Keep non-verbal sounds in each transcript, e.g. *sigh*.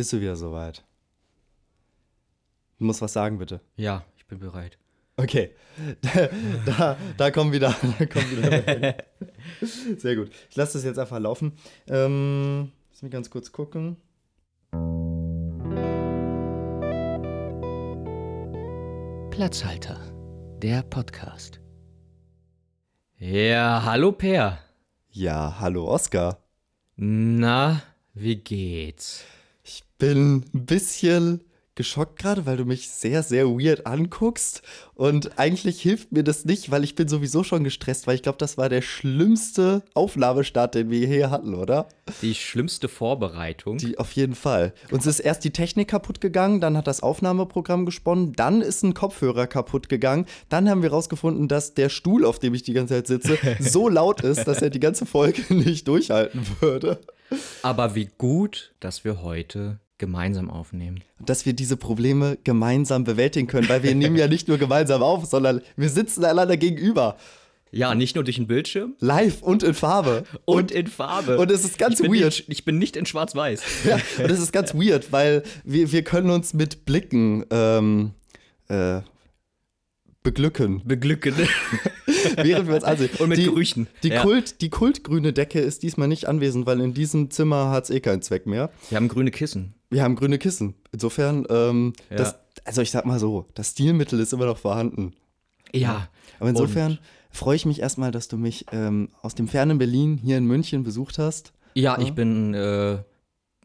Bist du wieder soweit? Du musst was sagen, bitte. Ja, ich bin bereit. Okay, *laughs* da, da, da kommen wieder, *laughs* da kommen wieder. *laughs* Sehr gut. Ich lasse das jetzt einfach laufen. Ähm, lass mich ganz kurz gucken. Platzhalter, der Podcast. Ja, hallo Per. Ja, hallo Oskar. Na, wie geht's? Ich bin ein bisschen geschockt gerade, weil du mich sehr, sehr weird anguckst. Und eigentlich hilft mir das nicht, weil ich bin sowieso schon gestresst, weil ich glaube, das war der schlimmste Aufnahmestart, den wir hier hatten, oder? Die schlimmste Vorbereitung. Die auf jeden Fall. Uns ist erst die Technik kaputt gegangen, dann hat das Aufnahmeprogramm gesponnen, dann ist ein Kopfhörer kaputt gegangen, dann haben wir rausgefunden, dass der Stuhl, auf dem ich die ganze Zeit sitze, *laughs* so laut ist, dass er die ganze Folge *laughs* nicht durchhalten würde. Aber wie gut, dass wir heute gemeinsam aufnehmen. Dass wir diese Probleme gemeinsam bewältigen können, weil wir nehmen ja nicht nur gemeinsam auf, sondern wir sitzen einander gegenüber. Ja, nicht nur durch den Bildschirm. Live und in Farbe. Und, und in Farbe. Und es ist ganz ich weird. Nicht, ich bin nicht in Schwarz-Weiß. *laughs* Ja, und es ist ganz weird, weil wir, wir können uns mit Blicken ähm, äh, beglücken. Beglücken. *laughs* Während wir uns ansehen. Und mit die, Gerüchen. Die, ja. Kult, die kultgrüne Decke ist diesmal nicht anwesend, weil in diesem Zimmer hat es eh keinen Zweck mehr. Wir haben grüne Kissen. Wir haben grüne Kissen. Insofern, ähm, Ja. das, also ich sag mal so, das Stilmittel ist immer noch vorhanden. Ja. Aber insofern freue ich mich erstmal, dass du mich ähm, aus dem fernen Berlin hier in München besucht hast. Ja, ich bin, äh,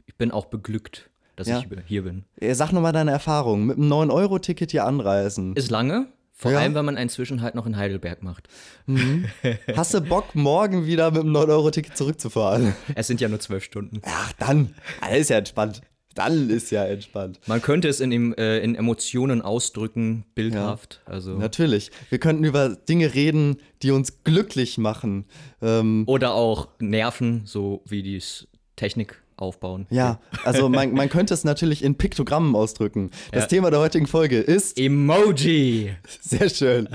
ich bin auch beglückt, dass Ja. ich hier bin. Äh, Sag nochmal deine Erfahrung. Mit einem 9-Euro-Ticket hier anreisen. Ist lange, vor Ja. allem, wenn man einen Zwischenhalt noch in Heidelberg macht. *laughs* Hast du Bock, morgen wieder mit einem 9-Euro-Ticket zurückzufahren? Es sind ja nur zwölf Stunden. Ach, dann. Alles ist ja entspannt. Dann ist ja entspannt. Man könnte es in, dem, äh, in Emotionen ausdrücken, bildhaft. Also. Natürlich. Wir könnten über Dinge reden, die uns glücklich machen. Ähm, Oder auch Nerven, so wie die Technik aufbauen. ja, also *laughs* man, man könnte es natürlich in Piktogrammen ausdrücken. Das Ja. Thema der heutigen Folge ist Emoji! Sehr schön.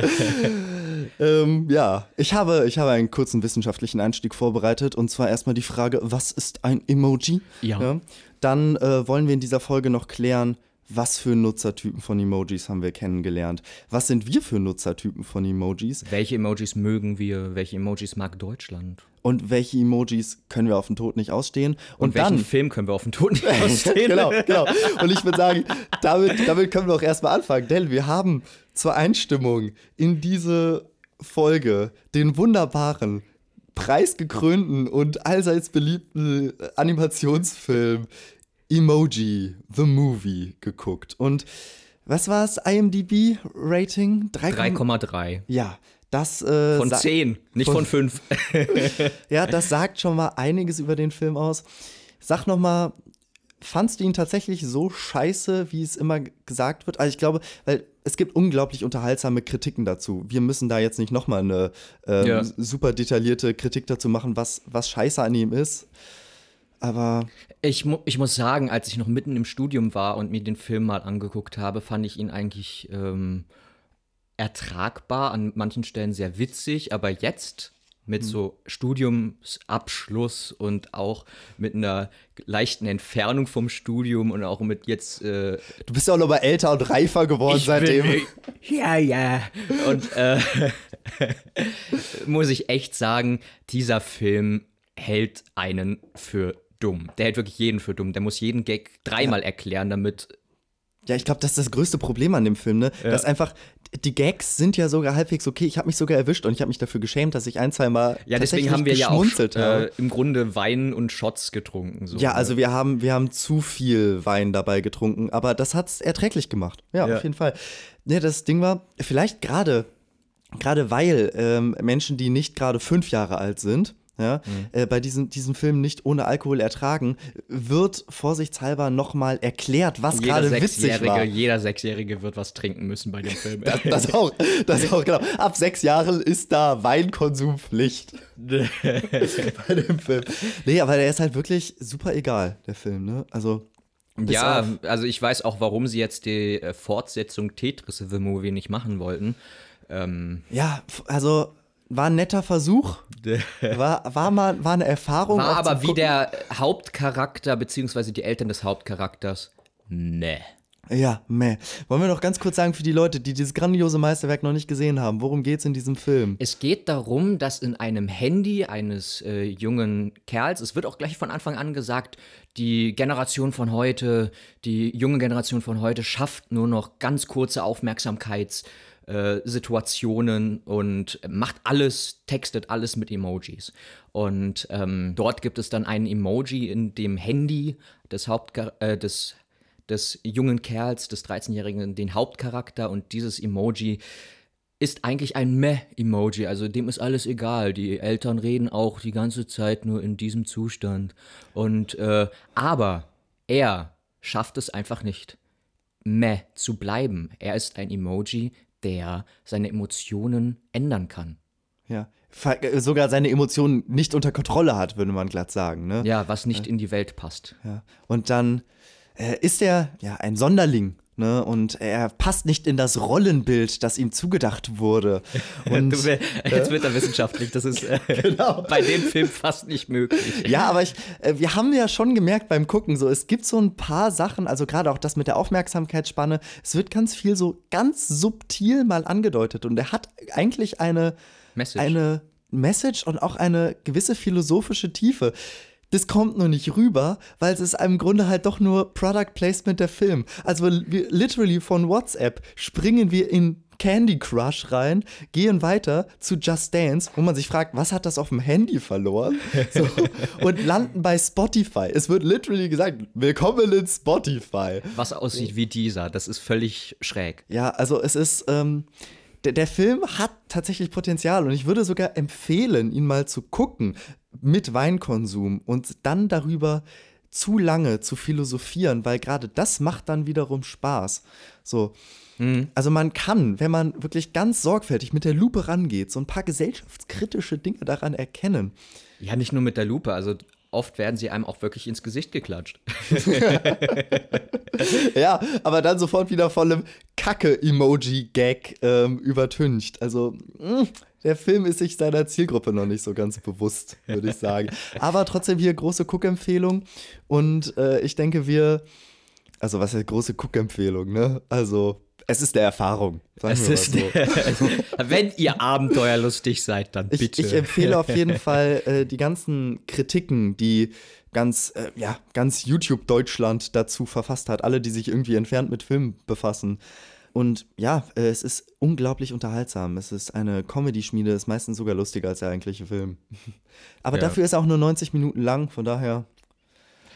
*laughs* ähm, ja, ich habe, ich habe einen kurzen wissenschaftlichen Einstieg vorbereitet und zwar erstmal die Frage, was ist ein Emoji? Ja. Dann äh, wollen wir in dieser Folge noch klären, was für Nutzertypen von Emojis haben wir kennengelernt? Was sind wir für Nutzertypen von Emojis? Welche Emojis mögen wir? Welche Emojis mag Deutschland? Und welche Emojis können wir auf den Tod nicht ausstehen? Und, Und, welchen dann. Film können wir auf dem Ton nicht *laughs* ausstehen? genau, genau. Und ich würde sagen, damit, damit können wir auch erstmal anfangen, denn wir haben zur Einstimmung in diese Folge den wunderbaren, preisgekrönten und allseits beliebten Animationsfilm Emoji, The Movie geguckt. Und was war es? IMDb-Rating? 3,3. Ja, das. Äh, Von 10, nicht von- von 5. *laughs* Ja, das sagt schon mal einiges über den Film aus. Sag noch mal, fandst du ihn tatsächlich so scheiße, wie es immer gesagt wird? Also ich glaube, weil es gibt unglaublich unterhaltsame Kritiken dazu. Wir müssen da jetzt nicht noch mal eine ähm, Ja. super detaillierte Kritik dazu machen, was, was scheiße an ihm ist. Aber Ich, mu ich muss sagen, als ich noch mitten im Studium war und mir den Film mal angeguckt habe, fand ich ihn eigentlich ähm, ertragbar, an manchen Stellen sehr witzig, aber jetzt mit so Studiumsabschluss und auch mit einer leichten Entfernung vom Studium und auch mit jetzt äh, du bist ja auch noch mal älter und reifer geworden Ich seitdem. Bin, ja, ja. Und äh, *laughs* muss ich echt sagen, dieser Film hält einen für dumm. Der hält wirklich jeden für dumm. Der muss jeden Gag dreimal erklären, damit. Ja, ich glaube, das ist das größte Problem an dem Film, ne? Dass einfach, die Gags sind ja sogar halbwegs okay. Ich habe mich sogar erwischt und ich habe mich dafür geschämt, dass ich ein, zwei Mal Ja, deswegen haben wir ja auch äh, im Grunde Wein und Shots getrunken. So, Ja, ne? also wir haben, wir haben zu viel Wein dabei getrunken, aber das hat's erträglich gemacht. Ja, Ja. auf jeden Fall. Ja, das Ding war, vielleicht gerade, gerade weil ähm, Menschen, die nicht gerade fünf Jahre alt sind, ja, Mhm. äh, bei diesem, diesem Film nicht ohne Alkohol ertragen, wird vorsichtshalber nochmal erklärt, was gerade witzig war. jeder Sechsjährige wird was trinken müssen bei dem Film. Das auch, das auch, genau. Ab sechs Jahren ist da Weinkonsumpflicht *laughs* bei dem Film. Nee, aber der ist halt wirklich super egal, der Film, ne? Also. ja, also ich weiß auch, warum sie jetzt die äh, Fortsetzung Tetris The Movie nicht machen wollten. Ähm, Ja, also war ein netter Versuch. War, war mal war eine Erfahrung. War aber wie der Hauptcharakter, beziehungsweise die Eltern des Hauptcharakters. Nee. Ja, meh. Wollen wir noch ganz kurz sagen für die Leute, die dieses grandiose Meisterwerk noch nicht gesehen haben, worum geht's in diesem Film? Es geht darum, dass in einem Handy eines äh, jungen Kerls, es wird auch gleich von Anfang an gesagt, die Generation von heute, die junge Generation von heute schafft nur noch ganz kurze Aufmerksamkeitssituationen äh, Situationen und macht alles, textet alles mit Emojis. Und ähm, dort gibt es dann ein Emoji in dem Handy des Hauptchar äh, des des jungen Kerls, des 13-Jährigen, den Hauptcharakter und dieses Emoji ist eigentlich ein Meh-Emoji, also dem ist alles egal. Die Eltern reden auch die ganze Zeit nur in diesem Zustand. Und äh, aber er schafft es einfach nicht, Meh zu bleiben. Er ist ein Emoji, der seine Emotionen ändern kann. Ja. Äh, Sogar seine Emotionen nicht unter Kontrolle hat, würde man glatt sagen. Ne? Ja, was nicht in die Welt passt. Ja. Und dann äh, ist er ja ein Sonderling. Ne? Und er passt nicht in das Rollenbild, das ihm zugedacht wurde. *laughs* Und Du, jetzt wird er wissenschaftlich, das ist äh, *laughs* bei dem Film fast nicht möglich. Ja, aber ich, äh, wir haben ja schon gemerkt beim Gucken, so es gibt so ein paar Sachen, also gerade auch das mit der Aufmerksamkeitsspanne, es wird ganz viel so ganz subtil mal angedeutet und er hat eigentlich eine Message. eine Message und auch eine gewisse philosophische Tiefe. Das kommt nur nicht rüber, weil es ist im Grunde halt doch nur Product Placement der Film. Also wir literally von WhatsApp springen wir in Candy Crush rein, gehen weiter zu Just Dance, wo man sich fragt, was hat das auf dem Handy verloren? *laughs* So, und landen bei Spotify. Es wird literally gesagt, willkommen in Spotify. Was aussieht wie dieser, das ist völlig schräg. Ja, also es ist, ähm, der, der Film hat tatsächlich Potenzial und ich würde sogar empfehlen, ihn mal zu gucken mit Weinkonsum und dann darüber zu lange zu philosophieren, weil gerade das macht dann wiederum Spaß. So. Also man kann, wenn man wirklich ganz sorgfältig mit der Lupe rangeht, so ein paar gesellschaftskritische Dinge daran erkennen. Ja, nicht nur mit der Lupe, also oft werden sie einem auch wirklich ins Gesicht geklatscht. *laughs* Ja, aber dann sofort wieder von einem Kacke-Emoji-Gag ähm, übertüncht. Also, mh, der Film ist sich seiner Zielgruppe noch nicht so ganz bewusst, würde ich sagen. *laughs* Aber trotzdem hier große Guckempfehlung. Und äh, ich denke, wir, also was ist große Guckempfehlung, ne? Also, es ist der Erfahrung. Es ist, so. *laughs* wenn ihr abenteuerlustig seid, dann Ich, bitte. ich empfehle auf jeden *laughs* Fall äh, die ganzen Kritiken, die ganz, äh, ja, ganz YouTube Deutschland dazu verfasst hat. Alle, die sich irgendwie entfernt mit Filmen befassen. Und ja, äh, es ist unglaublich unterhaltsam. Es ist eine Comedy-Schmiede, ist meistens sogar lustiger als der eigentliche Film. *laughs* Aber Ja. dafür ist er auch nur 90 Minuten lang, von daher.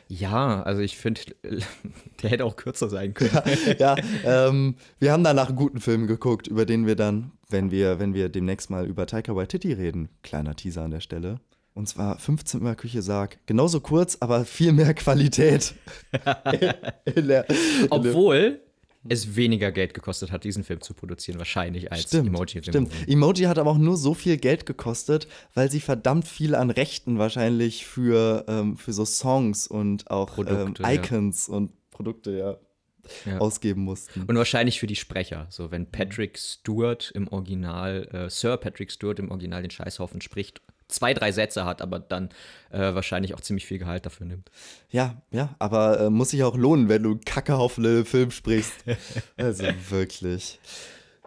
ja, also ich finde, *laughs* der hätte auch kürzer sein können. ja, ähm, wir haben danach einen guten Film geguckt, über den wir dann, wenn wir, wenn wir demnächst mal über Taika Waititi reden, kleiner Teaser an der Stelle. Und zwar 15 Mal Küche Sarg. Genauso kurz, aber viel mehr Qualität. *laughs* in der, in der, Obwohl es weniger Geld gekostet hat, diesen Film zu produzieren, wahrscheinlich als Stimmt, Emoji stimmt. Emoji hat aber auch nur so viel Geld gekostet, weil sie verdammt viel an Rechten wahrscheinlich für, ähm, für so Songs und auch Produkte, ähm, ja. Icons und Produkte ja, Ja. ausgeben mussten. Und wahrscheinlich für die Sprecher. So, wenn Patrick Stewart im Original, äh, Sir Patrick Stewart im Original den Scheißhaufen spricht, zwei, drei Sätze hat, aber dann äh, wahrscheinlich auch ziemlich viel Gehalt dafür nimmt. Ja, ja, aber äh, muss sich auch lohnen, wenn du Kacke auf einen Film sprichst. *laughs* also wirklich.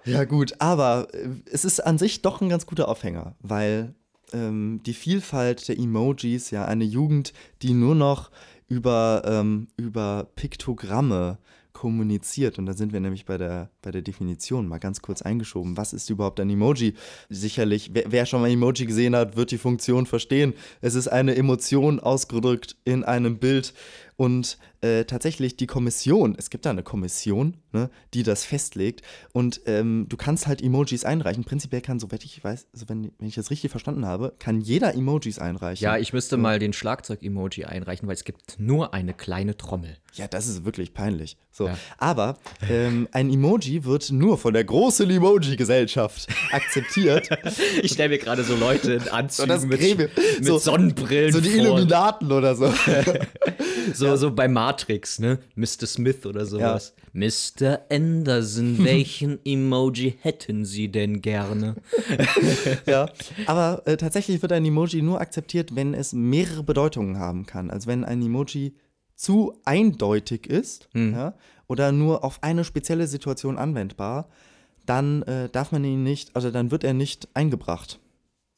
Ja, gut, aber äh, es ist an sich doch ein ganz guter Aufhänger, weil ähm, die Vielfalt der Emojis, ja, eine Jugend, die nur noch über, ähm, über Piktogramme kommuniziert. Und da sind wir nämlich bei der, bei der Definition mal ganz kurz eingeschoben. Was ist überhaupt ein Emoji? Sicherlich, wer, wer schon mal Emoji gesehen hat, wird die Funktion verstehen. Es ist eine Emotion ausgedrückt in einem Bild. Und äh, tatsächlich die Kommission, es gibt da eine Kommission, ne, die das festlegt. Und ähm, du kannst halt Emojis einreichen. Prinzipiell kann, soweit ich weiß, also wenn, wenn ich das richtig verstanden habe, kann jeder Emojis einreichen. Ja, ich müsste mal den Schlagzeug-Emoji einreichen, weil es gibt nur eine kleine Trommel. Ja, das ist wirklich peinlich. So. Ja. Aber ähm, ein Emoji wird nur von der großen Emoji-Gesellschaft akzeptiert. *laughs* Ich stelle mir gerade so Leute in Anzügen das mit, mit So- Sonnenbrillen so die vor. Illuminaten oder so. *laughs* So, so bei Matrix, ne? Mr. Smith oder sowas. Mr. Anderson, *laughs* welchen Emoji hätten Sie denn gerne? *laughs* ja, aber äh, tatsächlich wird ein Emoji nur akzeptiert, wenn es mehrere Bedeutungen haben kann. Also wenn ein Emoji zu eindeutig ist ja, oder nur auf eine spezielle Situation anwendbar, dann äh, darf man ihn nicht, also dann wird er nicht eingebracht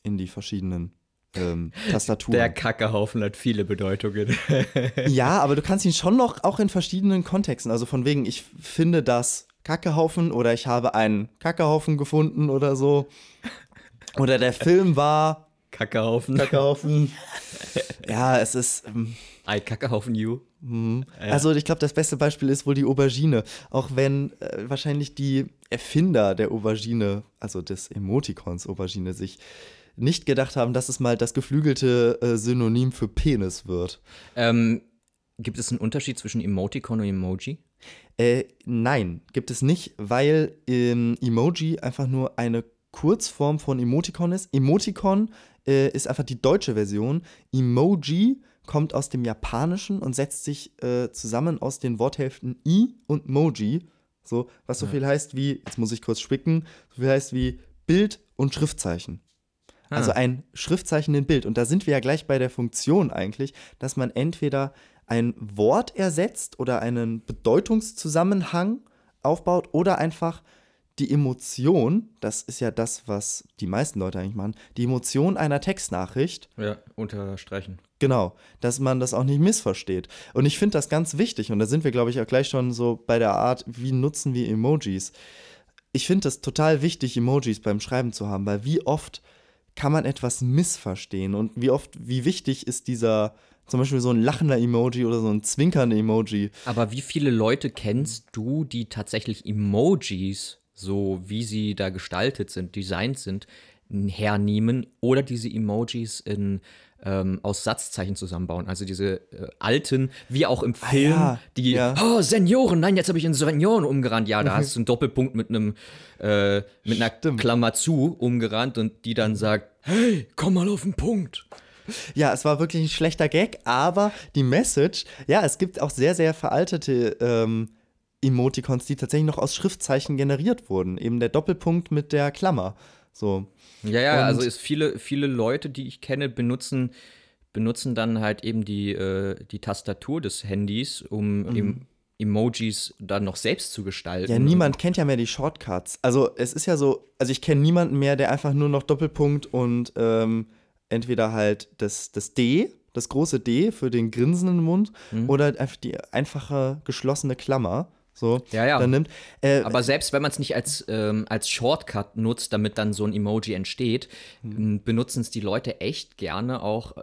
in die verschiedenen ähm, Tastaturen. Der Kackehaufen hat viele Bedeutungen. *laughs* Ja, aber du kannst ihn schon noch auch in verschiedenen Kontexten. Also von wegen, ich finde das Kackehaufen oder ich habe einen Kackehaufen gefunden oder so. Oder der Film war Kackehaufen. Kackehaufen. Ja, es ist. Ähm, I Kackehaufen you. also ich glaube, das beste Beispiel ist wohl die Aubergine. Auch wenn äh, wahrscheinlich die Erfinder der Aubergine, also des Emoticons Aubergine, sich nicht gedacht haben, dass es mal das geflügelte äh, Synonym für Penis wird. Ähm, gibt es einen Unterschied zwischen Emoticon und Emoji? Äh, nein, gibt es nicht, weil ähm, Emoji einfach nur eine Kurzform von Emoticon ist. Emoticon äh, ist einfach die deutsche Version. Emoji kommt aus dem Japanischen und setzt sich äh, zusammen aus den Worthälften I und Moji. So, was so viel heißt wie, jetzt muss ich kurz spicken, so viel heißt wie Bild und Schriftzeichen. Also ein Schriftzeichen in Bild. Und da sind wir ja gleich bei der Funktion eigentlich, dass man entweder ein Wort ersetzt oder einen Bedeutungszusammenhang aufbaut oder einfach die Emotion, das ist ja das, was die meisten Leute eigentlich machen, die Emotion einer Textnachricht, Ja, unterstreichen. genau, dass man das auch nicht missversteht. Und ich finde das ganz wichtig und da sind wir, glaube ich, auch gleich schon so bei der Art, wie nutzen wir Emojis. Ich finde es total wichtig, Emojis beim Schreiben zu haben, weil wie oft kann man etwas missverstehen und wie oft, wie wichtig ist dieser, zum Beispiel so ein lachender Emoji oder so ein zwinkernder Emoji. Aber wie viele Leute kennst du, die tatsächlich Emojis, so wie sie da gestaltet sind, designt sind, hernehmen oder diese Emojis in, ähm, aus Satzzeichen zusammenbauen? Also diese äh, alten, wie auch im Film, ja, die, ja. oh, Senioren, nein, jetzt habe ich in Senioren umgerannt. Ja, da hast du einen Doppelpunkt mit einem, äh, mit einer Stimmt. Klammer zu umgerannt und die dann sagt, hey, komm mal auf den Punkt. Ja, es war wirklich ein schlechter Gag, aber die Message, ja, es gibt auch sehr, sehr veraltete ähm, Emoticons, die tatsächlich noch aus Schriftzeichen generiert wurden. Eben der Doppelpunkt mit der Klammer. So. Ja, ja, Und- also ist viele, viele Leute, die ich kenne, benutzen, benutzen dann halt eben die, äh, die Tastatur des Handys, um em Emojis dann noch selbst zu gestalten. Ja, niemand kennt ja mehr die Shortcuts. Also es ist ja so, also ich kenne niemanden mehr, der einfach nur noch Doppelpunkt und ähm, entweder halt das, das D, das große D für den grinsenden Mund Mhm. oder einfach die einfache geschlossene Klammer. So, Ja, ja. dann nimmt. Äh, Aber selbst wenn man es nicht als, ähm, als Shortcut nutzt, damit dann so ein Emoji entsteht, Hm. benutzen es die Leute echt gerne auch äh,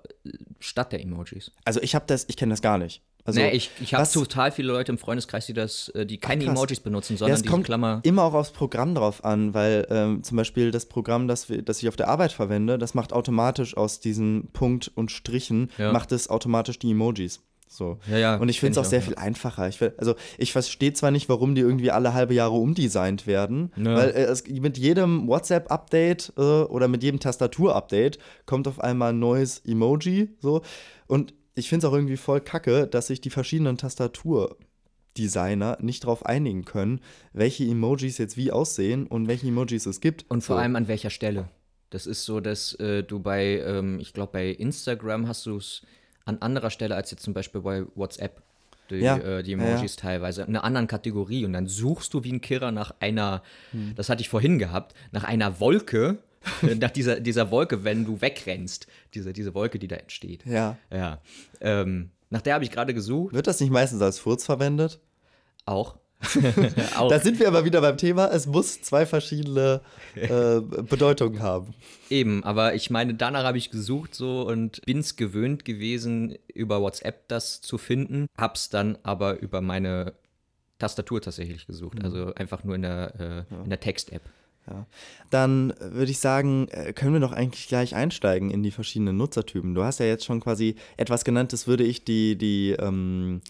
statt der Emojis. also ich habe das, ich kenne das gar nicht. Also, nee, ich, ich habe total viele Leute im Freundeskreis, die das, äh, die keine krass. Emojis benutzen, Ja, sondern es diese kommt Klammer. immer auch aufs Programm drauf an, weil ähm, zum Beispiel das Programm, das, wir, das ich auf der Arbeit verwende, das macht automatisch aus diesen Punkt und Strichen, Ja. macht es automatisch die Emojis. So. Ja, ja, Und ich finde es auch ich sehr auch, viel einfacher. Ich, will- also ich verstehe zwar nicht, warum die irgendwie alle halbe Jahre umdesignt werden, Ja. weil äh, es, mit jedem WhatsApp-Update äh, oder mit jedem Tastatur-Update kommt auf einmal ein neues Emoji. So. Und ich finde es auch irgendwie voll kacke, dass sich die verschiedenen Tastaturdesigner nicht darauf einigen können, welche Emojis jetzt wie aussehen und welche Emojis es gibt. Und vor so. allem an welcher Stelle. Das ist so, dass äh, du bei, ähm, ich glaube, bei Instagram hast du es an anderer Stelle als jetzt zum Beispiel bei WhatsApp. Die, Ja, äh, die ja, Emojis teilweise, in einer anderen Kategorie. Und dann suchst du wie ein Kirrer nach einer, Hm. das hatte ich vorhin gehabt, nach einer Wolke, *laughs* nach dieser, dieser Wolke, wenn du wegrennst. Diese, diese Wolke, die da entsteht. Ja. Ja. Ähm, nach der habe ich gerade gesucht. Wird das nicht meistens als Furz verwendet? Auch. *laughs* Da sind wir aber wieder beim Thema, es muss zwei verschiedene *laughs* äh, Bedeutungen haben. Eben, aber ich meine, danach habe ich gesucht so und bin's gewöhnt gewesen, über WhatsApp das zu finden. Hab's dann aber über meine Tastatur tatsächlich gesucht. Also einfach nur in der, äh, in der Text-App. Dann äh, würde ich sagen, äh, können wir doch eigentlich gleich einsteigen in die verschiedenen Nutzertypen. Du hast ja jetzt schon quasi etwas genannt, das würde ich die, die ähm,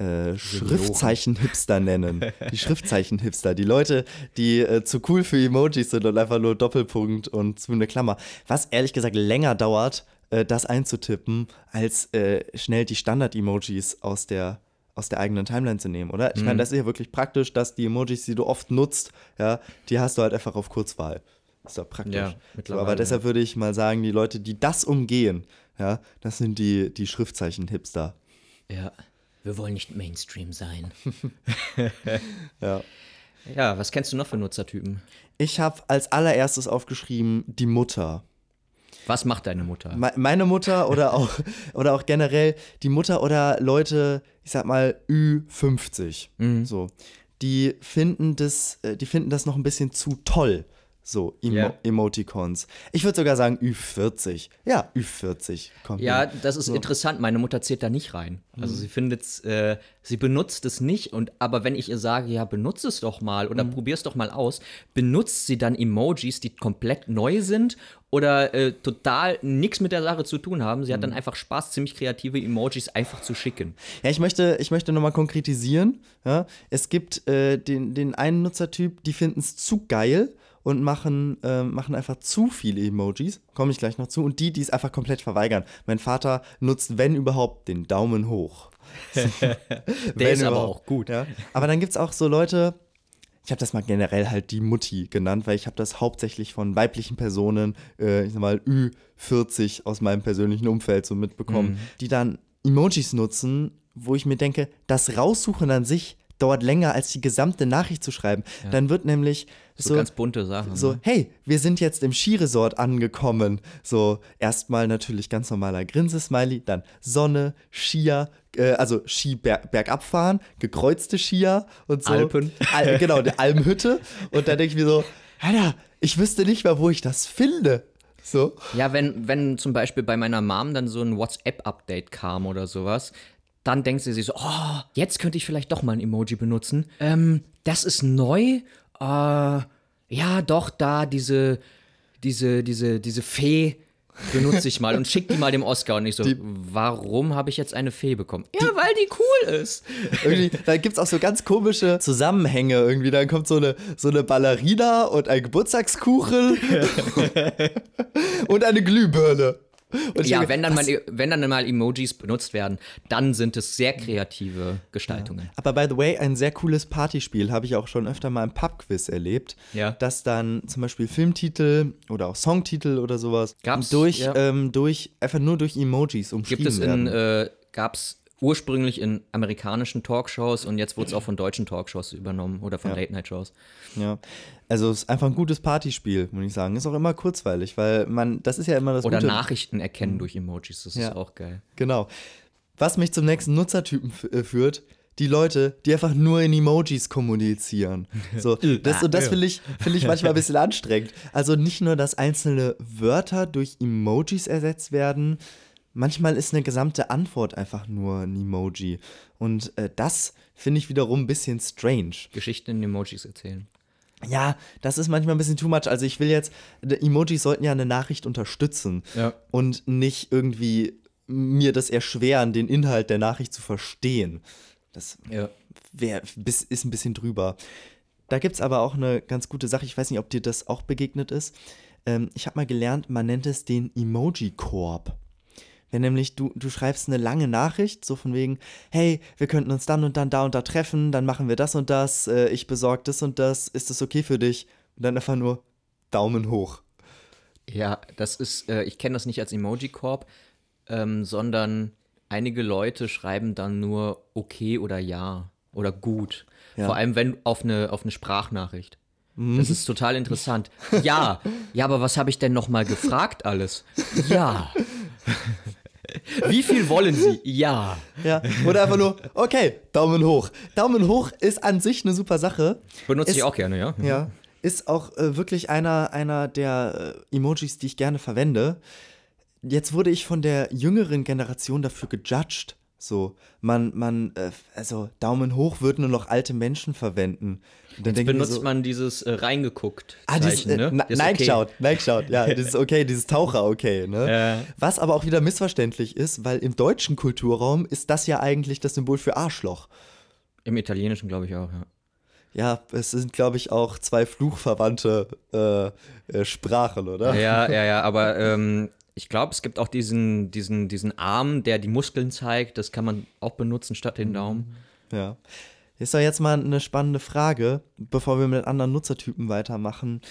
äh, Schriftzeichen-Hipster nennen. Die *laughs* Schriftzeichen-Hipster. Die Leute, die äh, zu cool für Emojis sind und einfach nur Doppelpunkt und zu eine Klammer. Was ehrlich gesagt länger dauert, äh, das einzutippen, als äh, schnell die Standard-Emojis aus der aus der eigenen Timeline zu nehmen, oder? Ich meine, das ist ja wirklich praktisch, dass die Emojis, die du oft nutzt, ja, die hast du halt einfach auf Kurzwahl. Ist doch praktisch. Ja, so, aber deshalb würde ich mal sagen, die Leute, die das umgehen, ja, das sind die, die Schriftzeichen-Hipster. Ja. Wir wollen nicht Mainstream sein. *laughs* Ja. Ja, was kennst du noch für Nutzertypen? Ich habe als allererstes aufgeschrieben, die Mutter. Was macht deine Mutter? Me- Meine Mutter oder *laughs* auch, oder auch generell die Mutter oder Leute, ich sag mal Ü50, so, die finden das, äh, die finden das noch ein bisschen zu toll, so Emo Ja. Emoticons. Ich würde sogar sagen Ü40. Ja, Ü40 kommt. Ja, hin. das ist interessant. Meine Mutter zählt da nicht rein. Also sie findet äh, sie benutzt es nicht und aber wenn ich ihr sage, ja, benutze es doch mal oder probier es doch mal aus, benutzt sie dann Emojis, die komplett neu sind oder äh, total nichts mit der Sache zu tun haben. Sie hat dann einfach Spaß, ziemlich kreative Emojis einfach zu schicken. Ja, ich möchte, ich möchte nochmal konkretisieren. Ja? Es gibt äh, den, den einen Nutzertyp, die finden es zu geil und machen, ähm, machen einfach zu viele Emojis. Komme ich gleich noch zu. Und die, die es einfach komplett verweigern. Mein Vater nutzt, wenn überhaupt, den Daumen hoch. *laughs* Der ist aber auch gut. Ja? Aber dann gibt es auch so Leute, ich habe das mal generell halt die Mutti genannt, weil ich habe das hauptsächlich von weiblichen Personen, äh, ich sag mal Ü40 aus meinem persönlichen Umfeld so mitbekommen, die dann Emojis nutzen, wo ich mir denke, das Raussuchen an sich dauert länger als die gesamte Nachricht zu schreiben. Dann wird nämlich So, so, ganz bunte Sachen. so, ne? hey, wir sind jetzt im Skiresort angekommen. So, erstmal natürlich ganz normaler Grinsesmiley, dann Sonne, Skier, äh, also Ski berg, bergab fahren, gekreuzte Skier und so. Alpen. Al genau, die Almhütte. Und dann denke ich mir so, Alter, ich wüsste nicht mehr, wo ich das finde. So. Ja, wenn, wenn zum Beispiel bei meiner Mom dann so ein WhatsApp-Update kam oder sowas, dann denkt sie sich so, oh, jetzt könnte ich vielleicht doch mal ein Emoji benutzen. Ähm, das ist neu. Äh, ja, doch, da diese, diese, diese, diese Fee benutze ich mal und schick die mal dem Oscar. Und ich so, warum habe ich jetzt eine Fee bekommen? Ja, weil die cool ist. Irgendwie, da gibt es auch so ganz komische Zusammenhänge irgendwie. Dann kommt so eine, so eine Ballerina und ein Geburtstagskuchen *laughs* *laughs* und eine Glühbirne. Und Ja, wenn dann, was- mal, wenn dann mal Emojis benutzt werden, dann sind es sehr kreative Gestaltungen. Aber by the way, ein sehr cooles Partyspiel habe ich auch schon öfter mal im Pubquiz erlebt. Ja. Dass dann zum Beispiel Filmtitel oder auch Songtitel oder sowas Gab's, durch, ja. ähm, durch, einfach nur durch Emojis umschrieben Gibt es in, werden. äh, gab es ursprünglich in amerikanischen Talkshows und jetzt wurde es auch von deutschen Talkshows übernommen oder von Late-Night-Shows. ja. Also es ist einfach ein gutes Partyspiel, muss ich sagen. Ist auch immer kurzweilig, weil man, das ist ja immer das Oder Gute. Nachrichten erkennen durch Emojis, das Ja. ist auch geil. Genau. Was mich zum nächsten Nutzertypen äh, führt, die Leute, die einfach nur in Emojis kommunizieren. *laughs* So, das, und das finde ich, finde ich manchmal ein bisschen anstrengend. Also nicht nur, dass einzelne Wörter durch Emojis ersetzt werden, manchmal ist eine gesamte Antwort einfach nur ein Emoji. Und äh, das finde ich wiederum ein bisschen strange. Geschichten in Emojis erzählen. Ja, das ist manchmal ein bisschen too much. Also ich will jetzt, Emojis sollten ja eine Nachricht unterstützen Ja. und nicht irgendwie mir das erschweren, den Inhalt der Nachricht zu verstehen. Das Ja. wär, ist ein bisschen drüber. Da gibt es aber auch eine ganz gute Sache. Ich weiß nicht, ob dir das auch begegnet ist. Ähm, ich habe mal gelernt, man nennt es den Emoji-Korb. Wenn nämlich du, du schreibst eine lange Nachricht, so von wegen, hey, wir könnten uns dann und dann da und da treffen, dann machen wir das und das, äh, ich besorge das und das, ist das okay für dich? Und dann einfach nur Daumen hoch. Ja, das ist, äh, ich kenne das nicht als Emoji-Korb, ähm, sondern einige Leute schreiben dann nur okay oder ja oder gut. Ja. Vor allem wenn auf eine, auf eine Sprachnachricht. Das ist total interessant. Ja, ja, aber was habe ich denn noch mal gefragt alles? Ja. *laughs* Wie viel wollen Sie? Ja. Ja, oder einfach nur, okay, Daumen hoch. Daumen hoch ist an sich eine super Sache. Benutze ich Ist- auch gerne, ja. Ja, ist auch äh, wirklich einer, einer der äh, Emojis, die ich gerne verwende. Jetzt wurde ich von der jüngeren Generation dafür gejudged. So, man, man, äh, also Daumen hoch würden nur noch alte Menschen verwenden. Und dann mir Benutzt so, man dieses äh, reingeguckt Ah, dieses, Zeichen, äh, ne? Das nein, okay. schaut, nein, schaut, ja, dieses okay, dieses Taucher okay, ne? Was aber auch wieder missverständlich ist, weil im deutschen Kulturraum ist das ja eigentlich das Symbol für Arschloch. Im Italienischen glaube ich auch, ja. Ja, es sind, glaube ich, auch zwei fluchverwandte äh, äh, Sprachen, oder? Ja, ja, ja, aber ähm, Ich glaube, es gibt auch diesen, diesen, diesen Arm, der die Muskeln zeigt. Das kann man auch benutzen statt den Daumen. Ja. Ist doch jetzt mal eine spannende Frage, bevor wir mit anderen Nutzertypen weitermachen.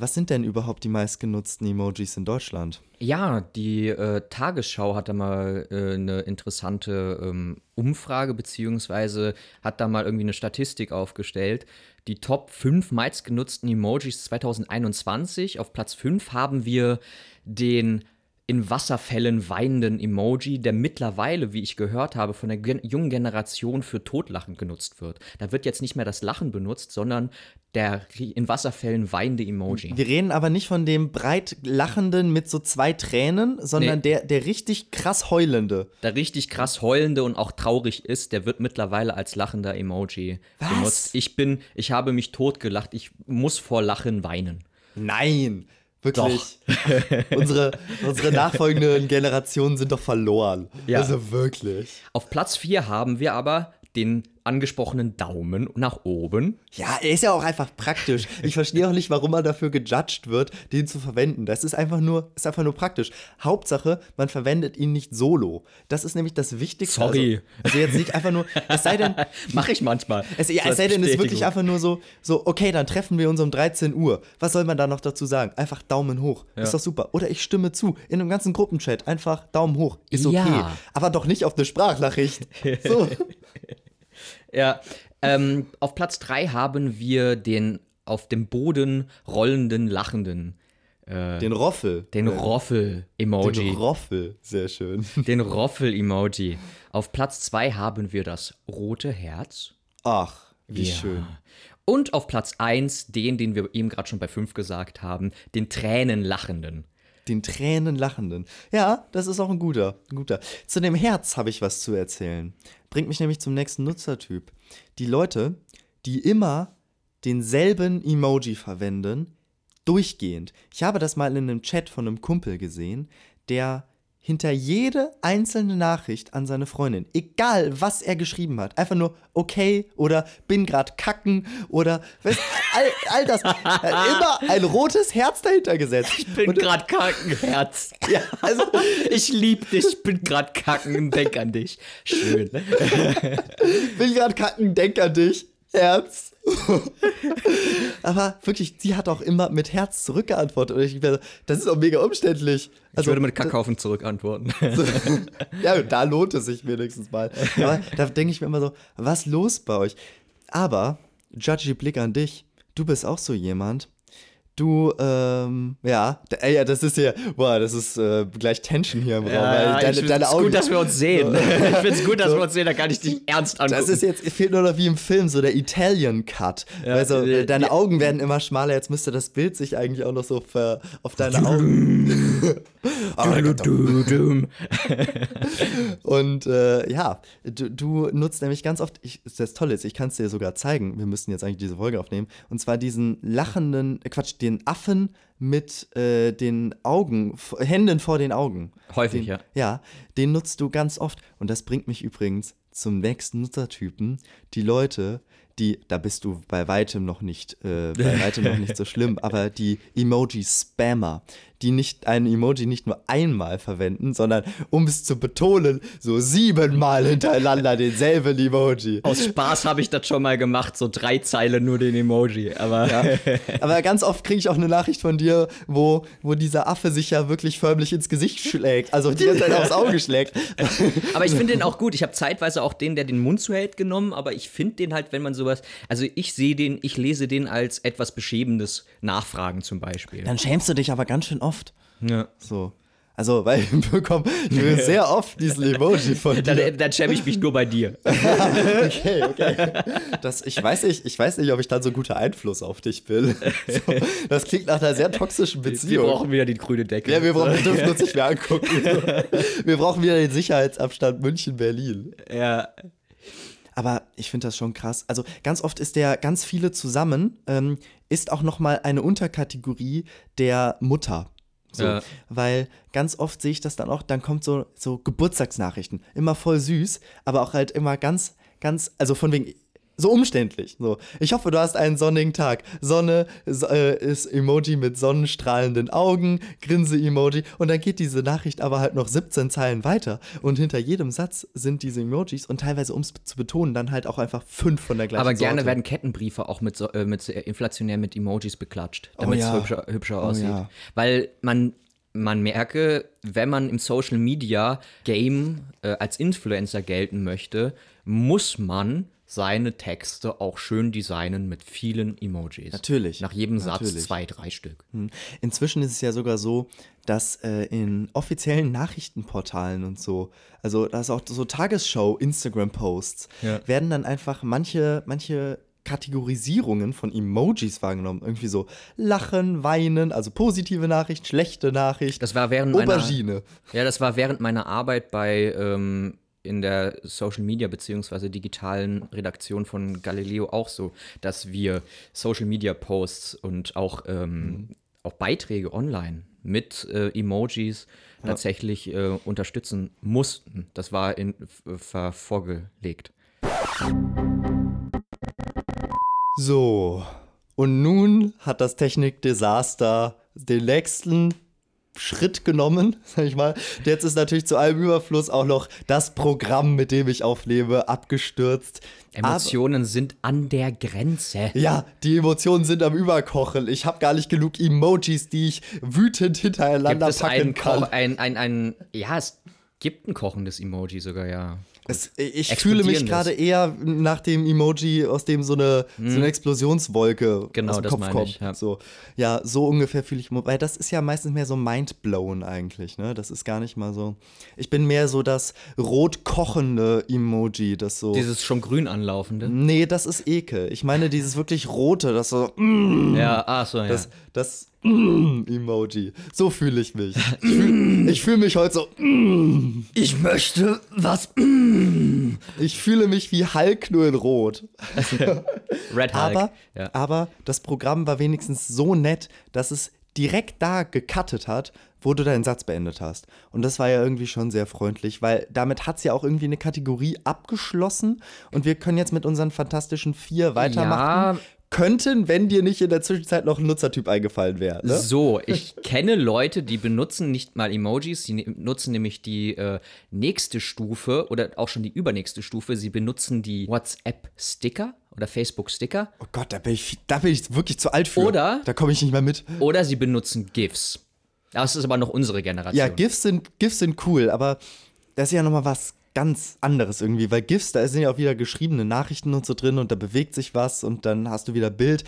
Was sind denn überhaupt die meistgenutzten Emojis in Deutschland? Ja, die äh, Tagesschau hat da mal äh, eine interessante ähm, Umfrage, beziehungsweise hat da mal irgendwie eine Statistik aufgestellt. Die Top 5 meistgenutzten Emojis 2021. Auf Platz 5 haben wir den in Wasserfällen weinenden Emoji, der mittlerweile, wie ich gehört habe, von der gen jungen Generation für Totlachen genutzt wird. Da wird jetzt nicht mehr das Lachen benutzt, sondern der in Wasserfällen weinende Emoji. Wir reden aber nicht von dem breit lachenden mit so zwei Tränen, sondern Nee. der, der richtig krass heulende. Der richtig krass heulende und auch traurig ist, der wird mittlerweile als lachender Emoji Was? benutzt. Ich bin, ich habe mich totgelacht, ich muss vor Lachen weinen. Nein, wirklich. *laughs* unsere, unsere nachfolgenden *laughs* Generationen sind doch verloren. Ja. Also wirklich. Auf Platz 4 haben wir aber den angesprochenen Daumen nach oben. Ja, er ist ja auch einfach praktisch. Ich verstehe auch nicht, warum man dafür gejudged wird, den zu verwenden. Das ist einfach nur, ist einfach nur praktisch. Hauptsache, man verwendet ihn nicht solo. Das ist nämlich das Wichtigste. Sorry. Also, also jetzt nicht einfach nur, es sei denn, *laughs* Mache ich manchmal. es, ja, es sei denn, es ist wirklich einfach nur so, so, okay, dann treffen wir uns um 13 Uhr. Was soll man da noch dazu sagen? Einfach Daumen hoch. Ist doch super. Oder ich stimme zu. In einem ganzen Gruppenchat einfach Daumen hoch. Ist okay. Ja. Aber doch nicht auf eine Sprachnachricht. So. *laughs* *laughs* Ja, ähm, auf Platz 3 haben wir den auf dem Boden rollenden, lachenden, Den Roffel. den Den Roffel-Emoji. Roffel. Sehr schön. *laughs* Den Roffel-Emoji. Auf Platz 2 haben wir das rote Herz. Ach, wie Ja. schön. Und auf Platz 1 den, den wir eben gerade schon bei 5 gesagt haben, den Tränenlachenden. Den Tränen lachenden. Ja, das ist auch ein guter, ein guter. Zu dem Herz habe ich was zu erzählen. Bringt mich nämlich zum nächsten Nutzertyp. Die Leute, die immer denselben Emoji verwenden, durchgehend. Ich habe das mal in einem Chat von einem Kumpel gesehen, der hinter jede einzelne Nachricht an seine Freundin, egal was er geschrieben hat, einfach nur okay oder bin grad kacken oder weißt, all, all das, *laughs* immer ein rotes Herz dahinter gesetzt. Ich bin Und- gerade Kackenherz. *laughs* ja, also *laughs* Ich lieb dich, ich bin gerade kacken, denk an dich. Schön. will gerade kacken, denk an dich. Herz. Aber wirklich, sie hat auch immer mit Herz zurückgeantwortet. Und ich, das ist auch mega umständlich. Ich würde mit Kackhaufen zurückantworten. *laughs* Ja, da lohnt es sich wenigstens mal. Aber da denke ich mir immer so, was los bei euch? Aber, Judgy Blick an dich, du bist auch so jemand. Du, ähm, ja, ey, ja, das ist hier, boah, das ist äh, gleich Tension hier im Raum. weil deine, ich deine Augen, gut, dass wir uns sehen. *laughs* ich find's gut, dass wir uns sehen, da kann ich dich ernst angucken. Das ist jetzt, fehlt nur noch wie im Film, so der Italian Cut. weil so, äh, deine ja. Augen werden immer schmaler, jetzt müsste das Bild sich eigentlich auch noch so ver, auf deine Augen. *laughs* *laughs* Und äh, ja, du, du nutzt nämlich ganz oft, ich, das Tolle ist, ich kann es dir sogar zeigen, wir müssten jetzt eigentlich diese Folge aufnehmen, und zwar diesen lachenden, äh, Quatsch, den Affen mit äh, den Augen, Händen vor den Augen. Häufig, den, ja. Ja, den nutzt du ganz oft. Und das bringt mich übrigens zum nächsten Nutzertypen. Die Leute, die, da bist du bei weitem noch nicht, äh, bei weitem noch nicht so schlimm, *laughs* aber die Emoji-Spammer, die nicht ein Emoji nicht nur einmal verwenden, sondern um es zu betonen, so siebenmal hintereinander denselben Emoji. Aus Spaß habe ich das schon mal gemacht, so drei Zeilen nur den Emoji. Aber *laughs* Aber ganz oft kriege ich auch eine Nachricht von dir, wo, wo dieser Affe sich ja wirklich förmlich ins Gesicht schlägt, also die ganze Zeit aufs Auge schlägt. *laughs* Aber ich finde den auch gut. Ich habe zeitweise auch den, der den Mund zuhält, genommen, aber ich finde den halt, wenn man sowas. Also ich sehe den, ich lese den als etwas beschämendes Nachfragen zum Beispiel. Dann schämst du dich aber ganz schön oft. Ja. So. Also, weil *laughs* ich bekomme ich *laughs* sehr oft diesen Emoji von dir. Dann, dann schäme ich mich nur bei dir. *laughs* Okay, okay. Das, ich, weiß nicht, ich weiß nicht, ob ich dann so guter Einfluss auf dich bin. So, das klingt nach einer sehr toxischen Wir Beziehung. brauchen wieder den grünen Deckel. ja, wir, brauchen, wir dürfen uns nicht mehr angucken. Wir brauchen wieder den Sicherheitsabstand München-Berlin. Ja. Aber ich finde das schon krass. Also ganz oft ist der ganz viele zusammen, ähm, ist auch noch mal eine Unterkategorie der Mutter. So, Ja. Weil ganz oft sehe ich das dann auch, dann kommt so, so Geburtstagsnachrichten. Immer voll süß, aber auch halt immer ganz, ganz, also von wegen, so umständlich. So. Ich hoffe, du hast einen sonnigen Tag. Sonne so, äh, ist Emoji mit sonnenstrahlenden Augen, Grinse-Emoji. Und dann geht diese Nachricht aber halt noch 17 Zeilen weiter. Und hinter jedem Satz sind diese Emojis und teilweise, um es zu betonen, dann halt auch einfach fünf von der gleichen Aber gerne Sorte. werden Kettenbriefe auch mit, so- äh, mit äh, inflationär mit Emojis beklatscht, damit es ja. hübscher, hübscher aussieht. ja. Weil man, man merke, wenn man im Social Media Game äh, als Influencer gelten möchte, muss man seine Texte auch schön designen mit vielen Emojis. Natürlich, Nach jedem Satz natürlich. zwei, drei Stück. Inzwischen ist es ja sogar so, dass äh, in offiziellen Nachrichtenportalen und so, also da ist auch so Tagesschau, Instagram-Posts, Ja. werden dann einfach manche, manche Kategorisierungen von Emojis wahrgenommen. Irgendwie so Lachen, Weinen, also positive Nachricht, schlechte Nachricht, Das war während meiner, Aubergine. Ja, das war während meiner Arbeit bei ähm, in der Social Media beziehungsweise digitalen Redaktion von Galileo auch so, dass wir Social Media Posts und auch, ähm, auch Beiträge online mit äh, Emojis tatsächlich äh, unterstützen mussten. Das war in, vorgelegt. So, und nun hat das Technikdesaster den nächsten Schritt genommen, *laughs* sag ich mal. Jetzt ist natürlich zu allem Überfluss auch noch das Programm, mit dem ich aufnehme, abgestürzt. Emotionen sind an der Grenze. Aber, ja, die Emotionen sind am Überkochen. Ich habe gar nicht genug Emojis, die ich wütend Gibt hintereinander es packen kann. Ko ein, ein, ein, ja, es gibt ein kochendes Emoji sogar, ja. Es, ich fühle mich gerade eher nach dem Emoji, aus dem so eine, so eine Explosionswolke Hm. Genau, aus dem Kopf kommt. ich, ja. So, ja, so ungefähr fühle ich, weil das ist ja meistens mehr so mindblown eigentlich, ne? Das ist gar nicht mal so. Ich bin mehr so das rot kochende Emoji, das so. Dieses schon grün anlaufende. nee, das ist Ekel. Ich meine dieses wirklich rote, das so, mm, Ja, ach so, ja. das, das mm, Emoji. So fühle ich mich. Ich fühle fühl mich heute so, mm. Ich möchte was. ich fühle mich wie Hulk nur in Rot. *laughs* Red Hulk. Aber, ja. aber das Programm war wenigstens so nett, dass es direkt da gecuttet hat, wo du deinen Satz beendet hast. Und das war ja irgendwie schon sehr freundlich, weil damit hat es ja auch irgendwie eine Kategorie abgeschlossen und wir können jetzt mit unseren fantastischen vier weitermachen. Ja. Könnten, wenn dir nicht in der Zwischenzeit noch ein Nutzertyp eingefallen wäre. Ne? So, ich kenne Leute, die benutzen nicht mal Emojis, sie ne- nutzen nämlich die äh, nächste Stufe oder auch schon die übernächste Stufe. Sie benutzen die WhatsApp-Sticker oder Facebook-Sticker Oh Gott, da bin, ich, da bin ich wirklich zu alt für. Oder- Da komme ich nicht mehr mit. oder sie benutzen GIFs. Das ist aber noch unsere Generation. Ja, GIFs sind, GIFs sind cool, aber das ist ja nochmal was ganz anderes irgendwie, weil GIFs, da sind ja auch wieder geschriebene Nachrichten und so drin und da bewegt sich was und dann hast du wieder Bild.